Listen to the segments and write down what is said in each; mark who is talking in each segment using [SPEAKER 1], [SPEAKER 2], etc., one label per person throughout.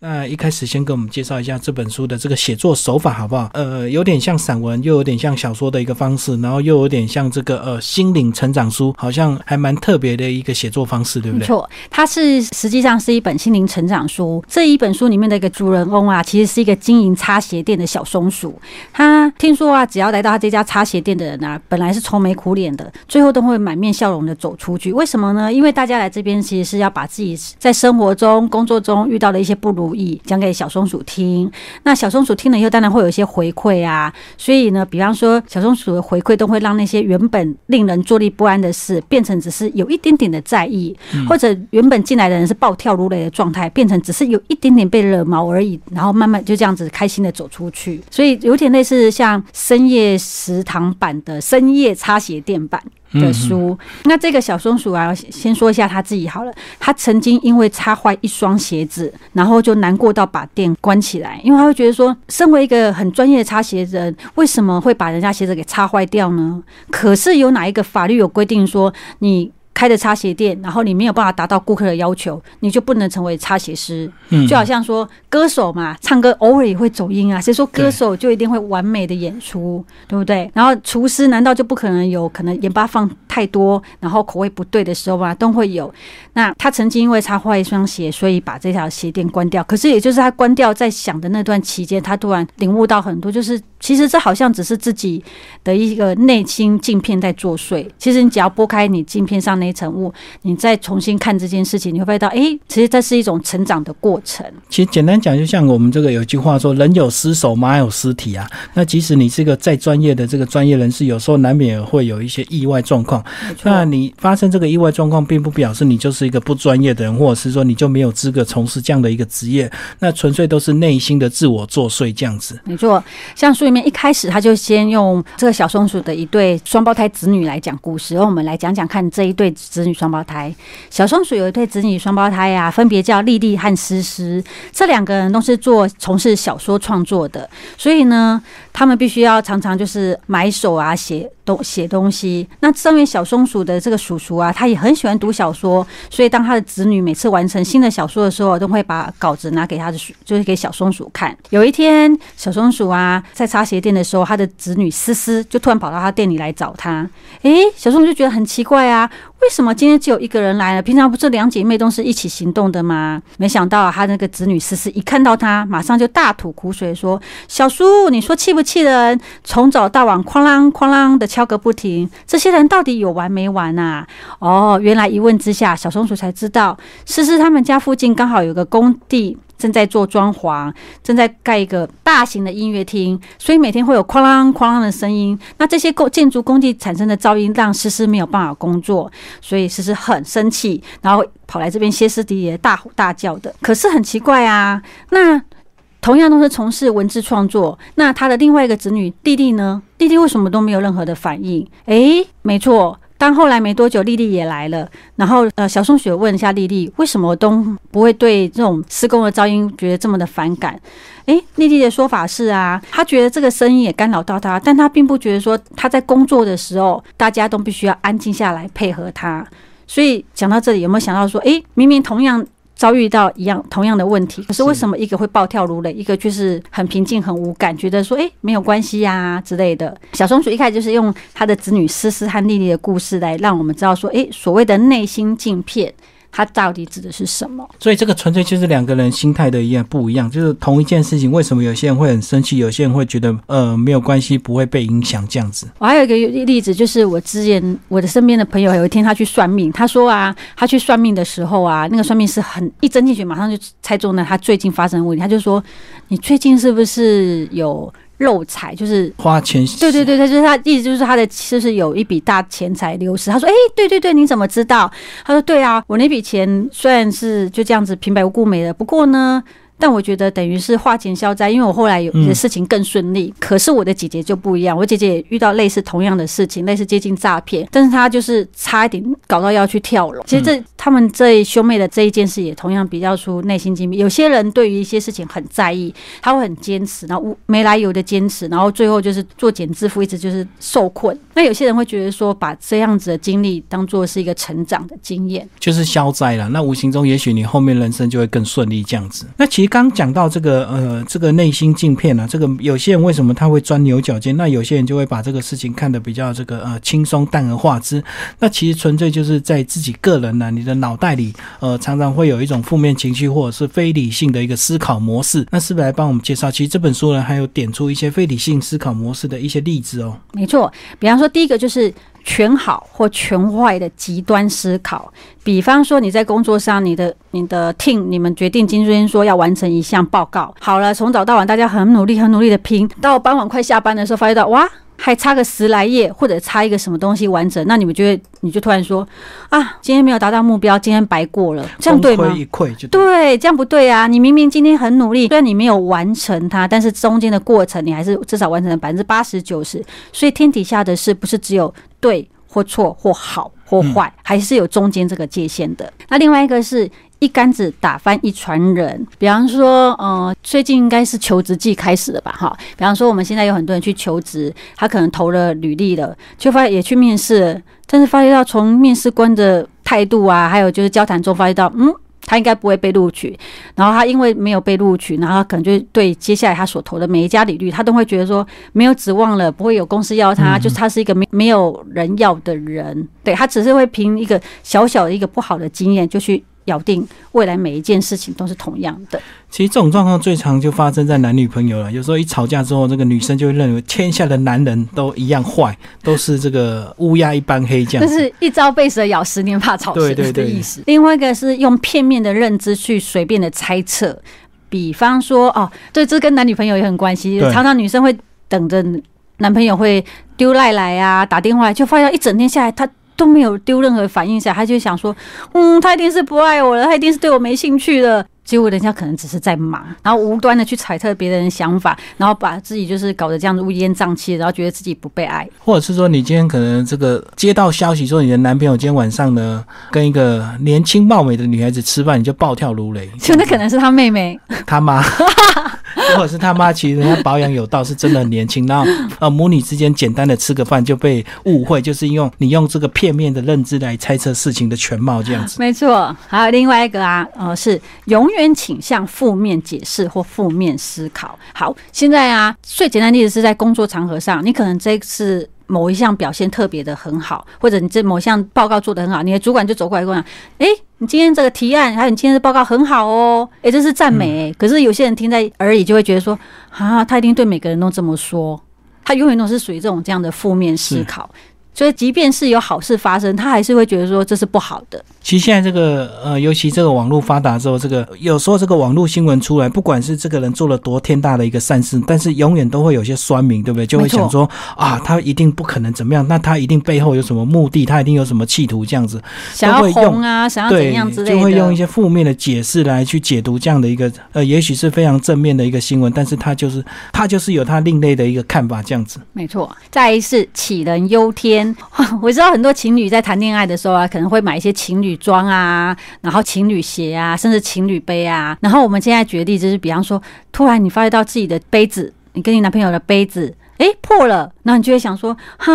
[SPEAKER 1] 那一开始先跟我们介绍一下这本书的这个写作手法好不好？呃，有点像散文，又有点像小说的一个方式，然后又有点像这个呃心灵成长书，好像还蛮特别的一个写作方式，对不对？
[SPEAKER 2] 没错，它是实际上是一本心灵成长书。这一本书里面的一个主人翁啊，其实是一个经营擦鞋店的小松鼠。他听说啊，只要来到他这家擦鞋店的人啊，本来是愁眉苦脸的，最后都会满面笑容的走出去。为什么呢？因为大家来这边其实是要把自己在生活中、工作中遇到的一些不如意讲给小松鼠听。那小松鼠听了以后，当然会有一些回馈啊。所以呢，比方说小松鼠的回馈都会让那些原本令人坐立不安的事，变成只是有一点点的在意，或者原本进来的人是暴跳如雷的状态，变成只是有一点点被惹毛而已，然后慢慢就这样子开心的走出去。所以有点类似像深夜食堂版的深夜擦鞋垫版。的书，那这个小松鼠啊，先说一下他自己好了。他曾经因为擦坏一双鞋子，然后就难过到把店关起来，因为他会觉得说，身为一个很专业的擦鞋人，为什么会把人家鞋子给擦坏掉呢？可是有哪一个法律有规定说你？开的擦鞋店，然后你没有办法达到顾客的要求，你就不能成为擦鞋师。嗯，就好像说歌手嘛，唱歌偶尔也会走音啊。谁说歌手就一定会完美的演出，对不对？然后厨师难道就不可能有可能盐巴放太多，然后口味不对的时候吗？都会有。那他曾经因为擦坏一双鞋，所以把这条鞋店关掉。可是也就是他关掉在想的那段期间，他突然领悟到很多，就是其实这好像只是自己的一个内心镜片在作祟。其实你只要拨开你镜片上那。一层雾，你再重新看这件事情，你会发现到，哎，其实这是一种成长的过程。
[SPEAKER 1] 其实简单讲，就像我们这个有句话说：“人有失手，马有失蹄”啊。那即使你是一个再专业的这个专业人士，有时候难免会有一些意外状况。那你发生这个意外状况，并不表示你就是一个不专业的人，或者是说你就没有资格从事这样的一个职业。那纯粹都是内心的自我作祟这样子。
[SPEAKER 2] 没错，像书里面一开始他就先用这个小松鼠的一对双胞胎子女来讲故事，然后我们来讲讲看这一对。子女双胞胎，小松鼠有一对子女双胞胎呀，分别叫丽丽和诗诗。这两个人都是做从事小说创作的，所以呢，他们必须要常常就是买手啊，写东写东西。那身为小松鼠的这个叔叔啊，他也很喜欢读小说，所以当他的子女每次完成新的小说的时候，都会把稿子拿给他的，就是给小松鼠看。有一天，小松鼠啊在发鞋店的时候，他的子女思思就突然跑到他店里来找他。诶，小松鼠就觉得很奇怪啊。为什么今天只有一个人来了？平常不是两姐妹都是一起行动的吗？没想到他那个子女思思一看到他，马上就大吐苦水，说：“小叔，你说气不气人？从早到晚，哐啷哐啷的敲个不停，这些人到底有完没完啊？”哦，原来一问之下，小松鼠才知道，思思他们家附近刚好有个工地。正在做装潢，正在盖一个大型的音乐厅，所以每天会有哐啷哐啷的声音。那这些工建筑工地产生的噪音让思思没有办法工作，所以思思很生气，然后跑来这边歇斯底里、大吼大叫的。可是很奇怪啊，那同样都是从事文字创作，那他的另外一个子女弟弟呢？弟弟为什么都没有任何的反应？诶，没错。但后来没多久，丽丽也来了，然后呃，小松雪问一下丽丽，为什么都不会对这种施工的噪音觉得这么的反感？诶，丽丽的说法是啊，她觉得这个声音也干扰到她，但她并不觉得说她在工作的时候大家都必须要安静下来配合她。所以讲到这里，有没有想到说，诶，明明同样。遭遇到一样同样的问题，可是为什么一个会暴跳如雷，一个就是很平静、很无感，觉得说哎没有关系呀之类的？小松鼠一开始就是用他的子女思思和丽丽的故事来让我们知道说，哎，所谓的内心镜片。它到底指的是什么？
[SPEAKER 1] 所以这个纯粹就是两个人心态的一样不一样，就是同一件事情，为什么有些人会很生气，有些人会觉得呃没有关系，不会被影响这样子。
[SPEAKER 2] 我还有一个例子，就是我之前我的身边的朋友有一天他去算命，他说啊，他去算命的时候啊，那个算命师很一针见血，马上就猜中了他最近发生的问题。他就说，你最近是不是有？漏财就是
[SPEAKER 1] 花钱，
[SPEAKER 2] 对对对，他就是他意思就是他的就是有一笔大钱财流失。他说：“哎，对对对，你怎么知道？”他说：“对啊，我那笔钱虽然是就这样子平白无故没了，不过呢。”但我觉得等于是花钱消灾，因为我后来有些事情更顺利。可是我的姐姐就不一样，我姐姐也遇到类似同样的事情，类似接近诈骗，但是她就是差一点搞到要去跳楼。其实这他们这兄妹的这一件事也同样比较出内心经历。有些人对于一些事情很在意，他会很坚持，然后没来由的坚持，然后最后就是作茧自缚，一直就是受困。那有些人会觉得说，把这样子的经历当做是一个成长的经验，
[SPEAKER 1] 就是消灾了。那无形中也许你后面人生就会更顺利这样子。那其实。刚讲到这个呃，这个内心镜片啊，这个有些人为什么他会钻牛角尖？那有些人就会把这个事情看得比较这个呃轻松淡而化之。那其实纯粹就是在自己个人呢，你的脑袋里呃常常会有一种负面情绪或者是非理性的一个思考模式。那是不是来帮我们介绍？其实这本书呢还有点出一些非理性思考模式的一些例子哦。
[SPEAKER 2] 没错，比方说第一个就是全好或全坏的极端思考。比方说你在工作上，你的你的 team 你们决定今天说要完成一项报告，好了，从早到晚大家很努力很努力的拼，到傍晚快下班的时候，发现到哇。还差个十来页，或者差一个什么东西完整，那你们就会你就突然说啊，今天没有达到目标，今天白过了，这样对吗？
[SPEAKER 1] 一溃就
[SPEAKER 2] 对，这样不对啊！你明明今天很努力，虽然你没有完成它，但是中间的过程你还是至少完成了百分之八十九十。所以天底下的事不是只有对或错或好或坏，还是有中间这个界限的。那另外一个是。一竿子打翻一船人，比方说，呃，最近应该是求职季开始了吧？哈，比方说，我们现在有很多人去求职，他可能投了履历了，就发现也去面试，但是发现到从面试官的态度啊，还有就是交谈中发现到，嗯，他应该不会被录取。然后他因为没有被录取，然后可能就对接下来他所投的每一家履历，他都会觉得说没有指望了，不会有公司要他，就是他是一个没没有人要的人。对他只是会凭一个小小的一个不好的经验就去。咬定未来每一件事情都是同样的。
[SPEAKER 1] 其实这种状况最常就发生在男女朋友了。有时候一吵架之后，这个女生就会认为天下的男人都一样坏，都是这个乌鸦一般黑，这样。
[SPEAKER 2] 就是一朝被蛇咬，十年怕草绳的意思。另外一个是用片面的认知去随便的猜测，比方说哦，对，这跟男女朋友也很关系。常常女生会等着男朋友会丢赖来啊，打电话，就发现一整天下来他。都没有丢任何反应下，他就想说，嗯，他一定是不爱我了，他一定是对我没兴趣了。结果人家可能只是在忙，然后无端的去揣测别人的想法，然后把自己就是搞得这样子乌烟瘴气，然后觉得自己不被爱。
[SPEAKER 1] 或者是说，你今天可能这个接到消息说你的男朋友今天晚上呢跟一个年轻貌美的女孩子吃饭，你就暴跳如雷。
[SPEAKER 2] 就那可能是他妹妹，
[SPEAKER 1] 他妈。如果是他妈，其实人家保养有道，是真的很年轻。然后呃，母女之间简单的吃个饭就被误会，就是用你用这个片面的认知来猜测事情的全貌，这样子。
[SPEAKER 2] 没错，还有另外一个啊，呃，是永远倾向负面解释或负面思考。好，现在啊，最简单的例子是在工作场合上，你可能这次。某一项表现特别的很好，或者你这某项报告做得很好，你的主管就走过来跟我讲：“哎，你今天这个提案还有你今天的报告很好哦。”哎，这是赞美。可是有些人听在耳里就会觉得说：“啊，他一定对每个人都这么说。”他永远都是属于这种这样的负面思考。所以，即便是有好事发生，他还是会觉得说这是不好的。
[SPEAKER 1] 其实现在这个呃，尤其这个网络发达之后，这个有时候这个网络新闻出来，不管是这个人做了多天大的一个善事，但是永远都会有些酸民，对不对？就会想说啊，他一定不可能怎么样，那他一定背后有什么目的，他一定有什么企图，这样子
[SPEAKER 2] 想要红啊，想要怎样之类的，
[SPEAKER 1] 就会用一些负面的解释来去解读这样的一个呃，也许是非常正面的一个新闻，但是他就是他就是有他另类的一个看法，这样子。
[SPEAKER 2] 没错，再一次杞人忧天。我知道很多情侣在谈恋爱的时候啊，可能会买一些情侣装啊，然后情侣鞋啊，甚至情侣杯啊。然后我们现在举例就是，比方说，突然你发现到自己的杯子，你跟你男朋友的杯子。哎，破了，那你就会想说，哈，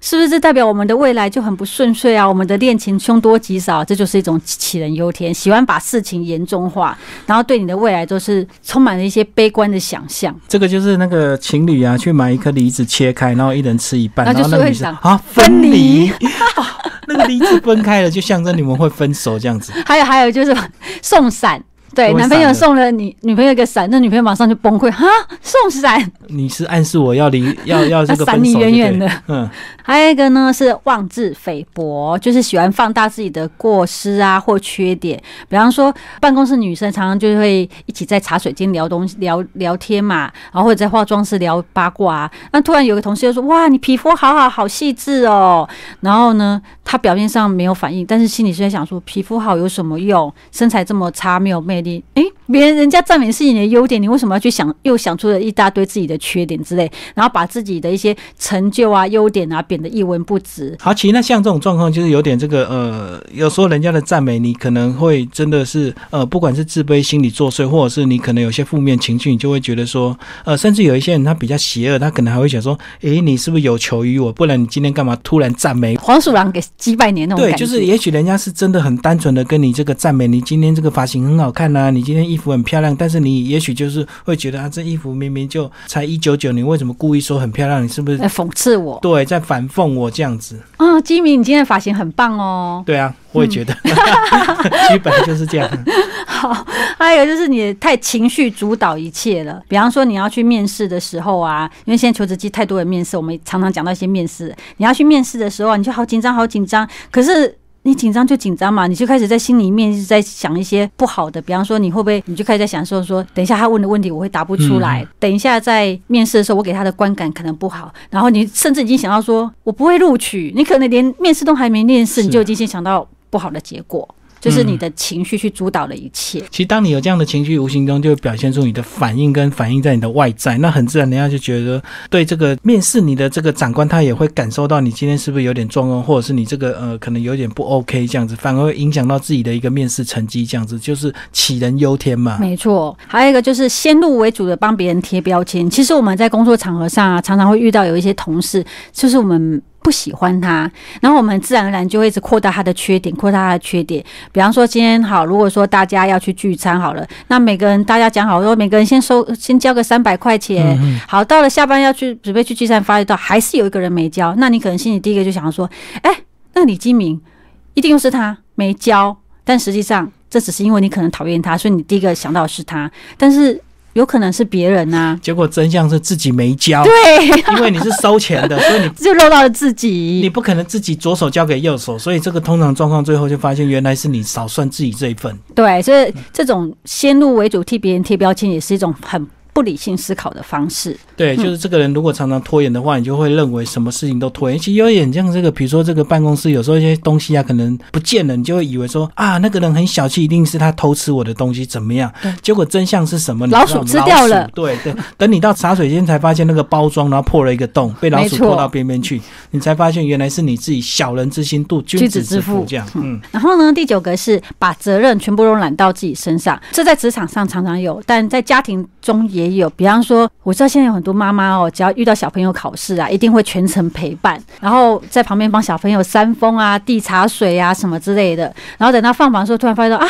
[SPEAKER 2] 是不是这代表我们的未来就很不顺遂啊？我们的恋情凶多吉少，这就是一种杞人忧天，喜欢把事情严重化，然后对你的未来都是充满了一些悲观的想象。
[SPEAKER 1] 这个就是那个情侣啊，去买一颗梨子切开，然后一人吃一半，
[SPEAKER 2] 然后
[SPEAKER 1] 那女
[SPEAKER 2] 生
[SPEAKER 1] 啊分离，那个梨子分开了，就象征你们会分手这样子。
[SPEAKER 2] 还有还有就是送伞。对，男朋友送了你女朋友一个伞，那女朋友马上就崩溃，哈，送伞？
[SPEAKER 1] 你是暗示我要离 要要这个
[SPEAKER 2] 闪你远远的，嗯。还有一个呢是妄自菲薄，就是喜欢放大自己的过失啊或缺点。比方说，办公室女生常常就会一起在茶水间聊东西、聊聊天嘛，然后或者在化妆室聊八卦。那突然有个同事就说：“哇，你皮肤好好，好细致哦。”然后呢，他表面上没有反应，但是心里是在想说：“皮肤好有什么用？身材这么差，没有魅力。”诶，别人人家赞美是你的优点，你为什么要去想？又想出了一大堆自己的缺点之类，然后把自己的一些成就啊、优点啊贬得一文不值。
[SPEAKER 1] 好，其实那像这种状况，就是有点这个呃，有时候人家的赞美你，可能会真的是呃，不管是自卑心理作祟，或者是你可能有些负面情绪，你就会觉得说，呃，甚至有一些人他比较邪恶，他可能还会想说，诶，你是不是有求于我？不然你今天干嘛突然赞美
[SPEAKER 2] 黄鼠狼给击败年那种？
[SPEAKER 1] 对，就是也许人家是真的很单纯的跟你这个赞美，你今天这个发型很好看看啊，你今天衣服很漂亮，但是你也许就是会觉得啊，这衣服明明就才一九九，你为什么故意说很漂亮？你是不是
[SPEAKER 2] 在讽刺我？
[SPEAKER 1] 对，在反讽我这样子？
[SPEAKER 2] 啊，基米，你今天的发型很棒哦。
[SPEAKER 1] 对啊，我也觉得，其实本来就是这样。
[SPEAKER 2] 好，还有就是你太情绪主导一切了。比方说你要去面试的时候啊，因为现在求职机太多人面试，我们常常讲到一些面试。你要去面试的时候，你就好紧张，好紧张。可是你紧张就紧张嘛，你就开始在心里面一直在想一些不好的。比方说你会不会，你就开始在想说说，等一下他问的问题我会答不出来，等一下在面试的时候我给他的观感可能不好。然后你甚至已经想到说我不会录取，你可能连面试都还没面试，你就已经先想到不好的结果。就是你的情绪去主导了一切。
[SPEAKER 1] 其实，当你有这样的情绪，无形中就会表现出你的反应，跟反映在你的外在。那很自然，人家就觉得对这个面试你的这个长官，他也会感受到你今天是不是有点状况，或者是你这个呃可能有点不 OK 这样子，反而会影响到自己的一个面试成绩，这样子就是杞人忧天嘛。
[SPEAKER 2] 没错，还有一个就是先入为主的帮别人贴标签。其实我们在工作场合上啊，常常会遇到有一些同事，就是我们。不喜欢他，然后我们自然而然就会一直扩大他的缺点，扩大他的缺点。比方说，今天好，如果说大家要去聚餐好了，那每个人大家讲好说，每个人先收，先交个三百块钱。好，到了下班要去准备去聚餐，发觉到还是有一个人没交，那你可能心里第一个就想说，哎，那李金明一定又是他没交，但实际上这只是因为你可能讨厌他，所以你第一个想到的是他，但是。有可能是别人呐，
[SPEAKER 1] 结果真相是自己没交。
[SPEAKER 2] 对，
[SPEAKER 1] 因为你是收钱的，所以你
[SPEAKER 2] 就漏到了自己。
[SPEAKER 1] 你不可能自己左手交给右手，所以这个通常状况最后就发现原来是你少算自己这一份。
[SPEAKER 2] 对，所以这种先入为主替别人贴标签也是一种很。不理性思考的方式，
[SPEAKER 1] 对，就是这个人如果常常拖延的话，你就会认为什么事情都拖延。其实有点像这个，比如说这个办公室有时候一些东西啊，可能不见了，你就会以为说啊，那个人很小气，一定是他偷吃我的东西，怎么样？结果真相是什么？
[SPEAKER 2] 老鼠吃掉了。
[SPEAKER 1] 对对，等你到茶水间才发现那个包装，然后破了一个洞，被老鼠拖到边边去，你才发现原来是你自己小人之心度君子之腹这样。嗯。
[SPEAKER 2] 然后呢，第九个是把责任全部都揽到自己身上，这在职场上常常有，但在家庭中也也有，比方说。我知道现在有很多妈妈哦，只要遇到小朋友考试啊，一定会全程陪伴，然后在旁边帮小朋友扇风啊、递茶水啊什么之类的。然后等到放榜的时候，突然发现啊，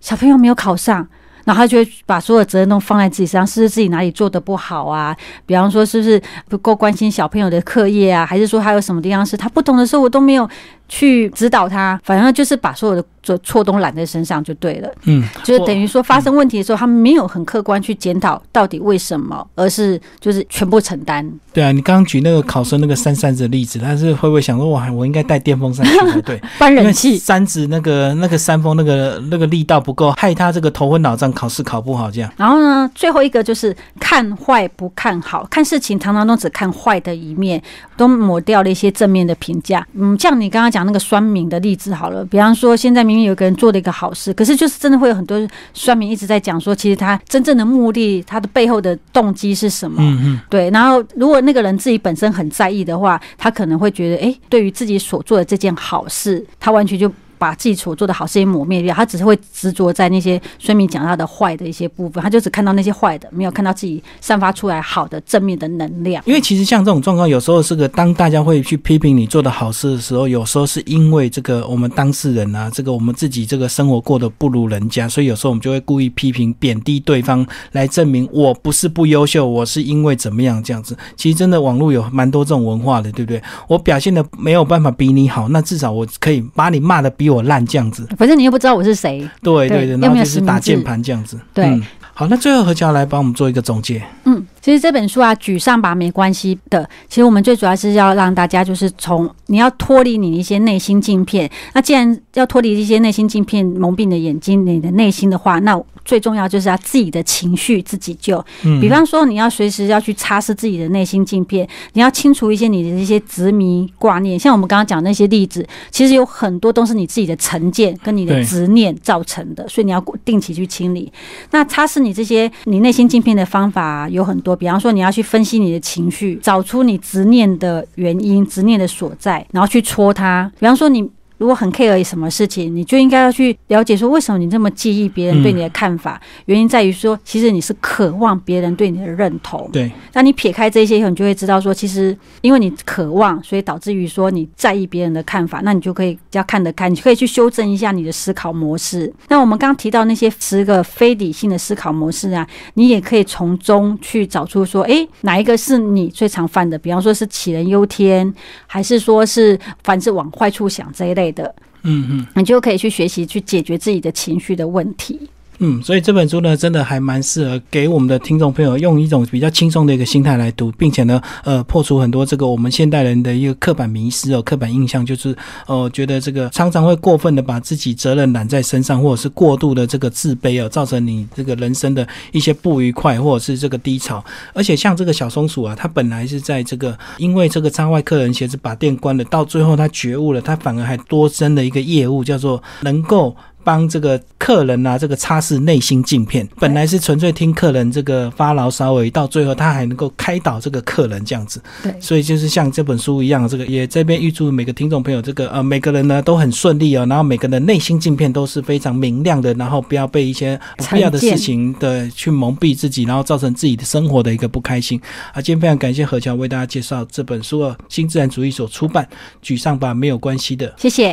[SPEAKER 2] 小朋友没有考上，然后他就会把所有责任都放在自己身上，是不是自己哪里做的不好啊？比方说，是不是不够关心小朋友的课业啊？还是说他有什么地方是他不懂的时候，我都没有去指导他？反正就是把所有的。错错都揽在身上就对了，嗯，就是等于说发生问题的时候，他们没有很客观去检讨到底为什么，而是就是全部承担。
[SPEAKER 1] 对啊，你刚刚举那个考生那个扇扇子的例子，他是会不会想说，哇，我应该带电风扇去才对，
[SPEAKER 2] 搬人气，
[SPEAKER 1] 扇子那个那个扇风那个那个力道不够，害他这个头昏脑胀，考试考不好这样。
[SPEAKER 2] 然后呢，最后一个就是看坏不看好，看事情常常都只看坏的一面，都抹掉了一些正面的评价。嗯，像你刚刚讲那个酸民的例子好了，比方说现在。明明有个人做了一个好事，可是就是真的会有很多酸民一直在讲说，其实他真正的目的，他的背后的动机是什么？嗯嗯，对。然后如果那个人自己本身很在意的话，他可能会觉得，哎，对于自己所做的这件好事，他完全就。把自己所做的好事情抹灭掉，他只是会执着在那些孙明讲他的坏的一些部分，他就只看到那些坏的，没有看到自己散发出来好的正面的能量。
[SPEAKER 1] 因为其实像这种状况，有时候是个当大家会去批评你做的好事的时候，有时候是因为这个我们当事人啊，这个我们自己这个生活过得不如人家，所以有时候我们就会故意批评贬低对方，来证明我不是不优秀，我是因为怎么样这样子。其实真的网络有蛮多这种文化的，对不对？我表现的没有办法比你好，那至少我可以把你骂的比。我烂这样子，
[SPEAKER 2] 反正你又不知道我是谁。
[SPEAKER 1] 对对对，然后就是打键盘这样子。
[SPEAKER 2] 对，
[SPEAKER 1] 好，那最后何乔来帮我们做一个总结。
[SPEAKER 2] 嗯。其实这本书啊，沮丧吧没关系的。其实我们最主要是要让大家就是从你要脱离你一些内心镜片。那既然要脱离一些内心镜片蒙蔽你的眼睛、你的内心的话，那最重要就是要自己的情绪自己救。嗯，比方说你要随时要去擦拭自己的内心镜片，你要清除一些你的一些执迷挂念。像我们刚刚讲那些例子，其实有很多都是你自己的成见跟你的执念造成的，所以你要定期去清理。那擦拭你这些你内心镜片的方法有很多。比方说，你要去分析你的情绪，找出你执念的原因、执念的所在，然后去戳它。比方说，你如果很 care 什么事情，你就应该要去了解说，为什么你这么介意别人对你的看法？原因在于说，其实你是渴望别人对你的认同。
[SPEAKER 1] 对，
[SPEAKER 2] 那你撇开这些以后，你就会知道说，其实因为你渴望，所以导致于说你在意别人的看法，那你就可以比较看得开，你可以去修正一下你的思考模式。那我们刚刚提到那些十个非理性的思考模式啊，你也可以从中去找出说，诶，哪一个是你最常犯的？比方说是杞人忧天，还是说是凡事往坏处想这一类的？
[SPEAKER 1] 嗯嗯，
[SPEAKER 2] 你就可以去学习去解决自己的情绪的问题。
[SPEAKER 1] 嗯，所以这本书呢，真的还蛮适合给我们的听众朋友用一种比较轻松的一个心态来读，并且呢，呃，破除很多这个我们现代人的一个刻板迷思哦，刻板印象，就是呃，觉得这个常常会过分的把自己责任揽在身上，或者是过度的这个自卑哦，造成你这个人生的一些不愉快或者是这个低潮。而且像这个小松鼠啊，它本来是在这个因为这个窗外客人鞋子把店关了，到最后它觉悟了，它反而还多增了一个业务，叫做能够。帮这个客人啊，这个擦拭内心镜片，本来是纯粹听客人这个发牢骚而已，到最后他还能够开导这个客人这样子。
[SPEAKER 2] 对，
[SPEAKER 1] 所以就是像这本书一样，这个也这边预祝每个听众朋友，这个呃每个人呢都很顺利哦，然后每个人的内心镜片都是非常明亮的，然后不要被一些不必要的事情的去蒙蔽自己，然后造成自己的生活的一个不开心。啊，今天非常感谢何乔为大家介绍这本书哦，新自然主义所出版《沮丧吧没有关系的》，
[SPEAKER 2] 谢谢。